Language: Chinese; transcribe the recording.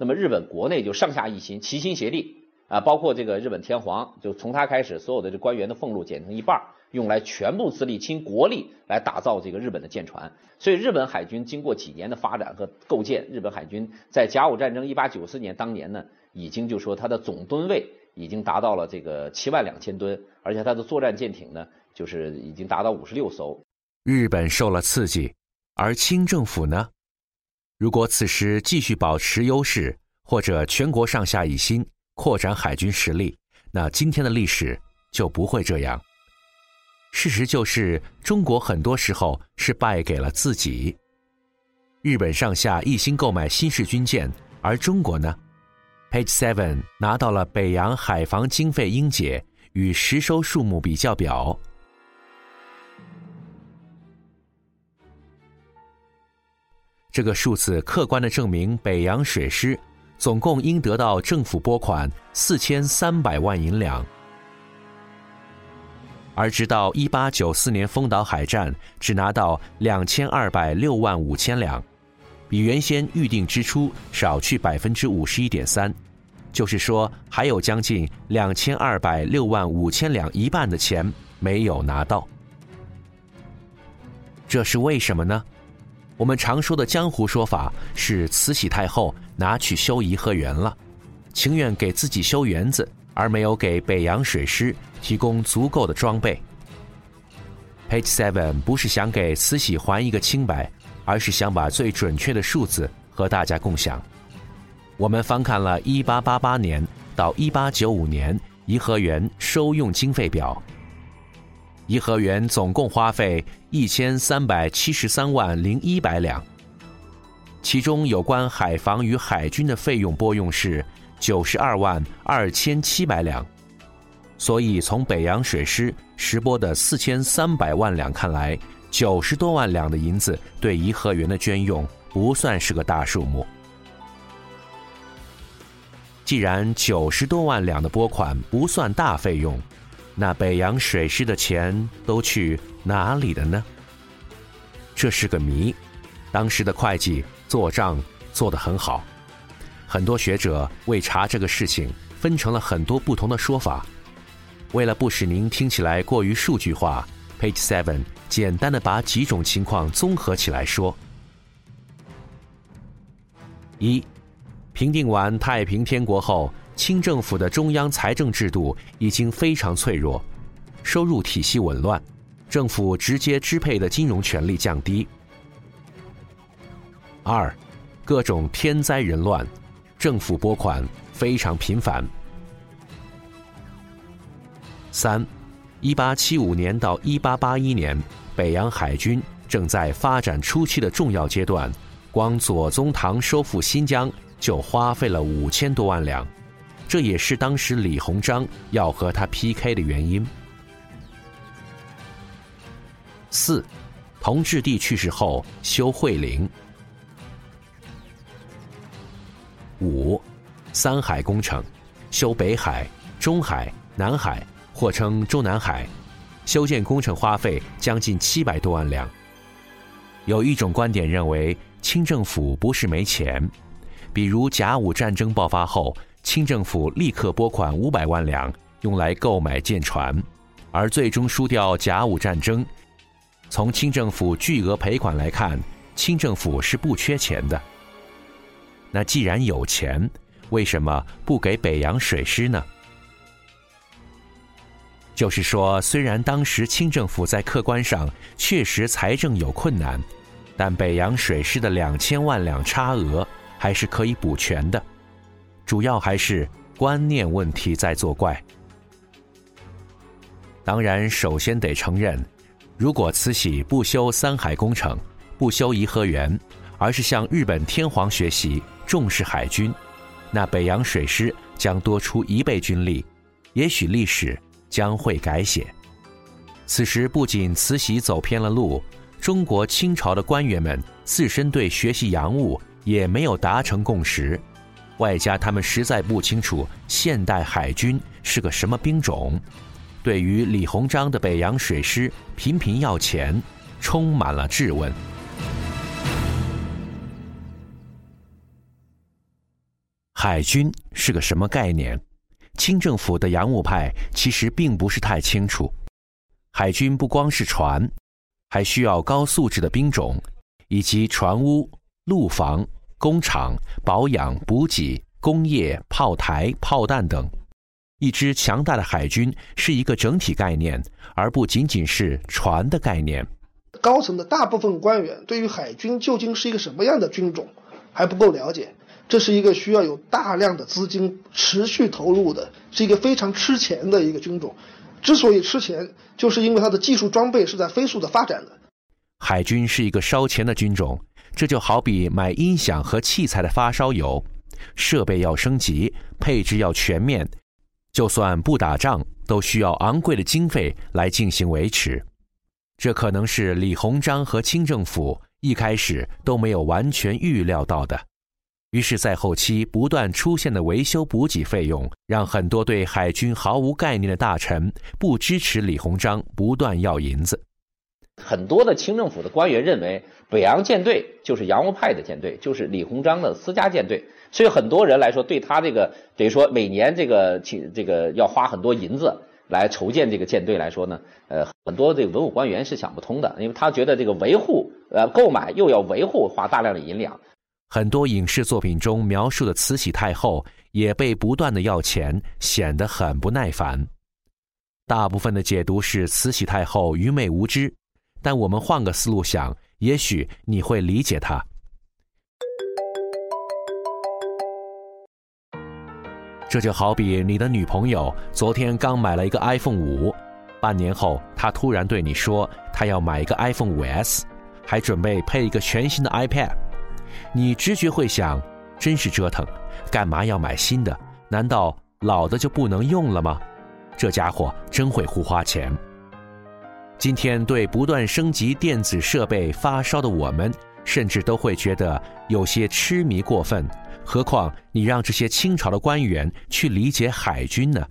那么日本国内就上下一心，齐心协力啊，包括这个日本天皇，就从他开始，所有的这官员的俸禄减成一半，用来全部自力倾国力来打造这个日本的舰船。所以日本海军经过几年的发展和构建，日本海军在甲午战争一八九四年当年呢，已经就说它的总吨位已经达到了这个七万两千吨，而且它的作战舰艇呢，就是已经达到五十六艘。日本受了刺激，而清政府呢？如果此时继续保持优势，或者全国上下一心扩展海军实力，那今天的历史就不会这样。事实就是，中国很多时候是败给了自己。日本上下一心购买新式军舰，而中国呢？Page Seven 拿到了北洋海防经费英解与实收数目比较表。这个数字客观的证明，北洋水师总共应得到政府拨款四千三百万银两，而直到一八九四年丰岛海战，只拿到两千二百六万五千两，比原先预定支出少去百分之五十一点三，就是说还有将近两千二百六万五千两一半的钱没有拿到，这是为什么呢？我们常说的江湖说法是，慈禧太后拿去修颐和园了，情愿给自己修园子，而没有给北洋水师提供足够的装备。Page Seven 不是想给慈禧还一个清白，而是想把最准确的数字和大家共享。我们翻看了1888年到1895年颐和园收用经费表。颐和园总共花费一千三百七十三万零一百两，其中有关海防与海军的费用拨用是九十二万二千七百两，所以从北洋水师实拨的四千三百万两看来，九十多万两的银子对颐和园的捐用不算是个大数目。既然九十多万两的拨款不算大费用。那北洋水师的钱都去哪里了呢？这是个谜。当时的会计做账做得很好，很多学者为查这个事情分成了很多不同的说法。为了不使您听起来过于数据化，Page Seven 简单的把几种情况综合起来说：一，平定完太平天国后。清政府的中央财政制度已经非常脆弱，收入体系紊乱，政府直接支配的金融权力降低。二，各种天灾人乱，政府拨款非常频繁。三，一八七五年到一八八一年，北洋海军正在发展初期的重要阶段，光左宗棠收复新疆就花费了五千多万两。这也是当时李鸿章要和他 PK 的原因。四，同治帝去世后修惠陵。五，三海工程，修北海、中海、南海，或称中南海，修建工程花费将近七百多万两。有一种观点认为，清政府不是没钱，比如甲午战争爆发后。清政府立刻拨款五百万两用来购买舰船，而最终输掉甲午战争。从清政府巨额赔款来看，清政府是不缺钱的。那既然有钱，为什么不给北洋水师呢？就是说，虽然当时清政府在客观上确实财政有困难，但北洋水师的两千万两差额还是可以补全的。主要还是观念问题在作怪。当然，首先得承认，如果慈禧不修三海工程，不修颐和园，而是向日本天皇学习重视海军，那北洋水师将多出一倍军力，也许历史将会改写。此时，不仅慈禧走偏了路，中国清朝的官员们自身对学习洋务也没有达成共识。外加他们实在不清楚现代海军是个什么兵种，对于李鸿章的北洋水师频频要钱，充满了质问。海军是个什么概念？清政府的洋务派其实并不是太清楚。海军不光是船，还需要高素质的兵种，以及船坞、陆防、工厂、保养、补给、工业、炮台、炮弹等。一支强大的海军是一个整体概念，而不仅仅是船的概念。高层的大部分官员对于海军究竟是一个什么样的军种还不够了解。这是一个需要有大量的资金持续投入的，是一个非常吃钱的一个军种。之所以吃钱，就是因为它的技术装备是在飞速的发展的。海军是一个烧钱的军种，这就好比买音响和器材的发烧友，设备要升级，配置要全面，就算不打仗，都需要昂贵的经费来进行维持。这可能是李鸿章和清政府一开始都没有完全预料到的。于是，在后期不断出现的维修补给费用，让很多对海军毫无概念的大臣不支持李鸿章，不断要银子。很多的清政府的官员认为，北洋舰队就是洋务派的舰队，就是李鸿章的私家舰队。所以，很多人来说，对他这个等于说每年这个请这个要花很多银子来筹建这个舰队来说呢，呃，很多这个文武官员是想不通的，因为他觉得这个维护呃购买又要维护，花大量的银两。很多影视作品中描述的慈禧太后也被不断的要钱，显得很不耐烦。大部分的解读是慈禧太后愚昧无知，但我们换个思路想，也许你会理解她。这就好比你的女朋友昨天刚买了一个 iPhone 五，半年后她突然对你说她要买一个 iPhone 五 S，还准备配一个全新的 iPad。你直觉会想，真是折腾，干嘛要买新的？难道老的就不能用了吗？这家伙真会胡花钱。今天对不断升级电子设备发烧的我们，甚至都会觉得有些痴迷过分。何况你让这些清朝的官员去理解海军呢？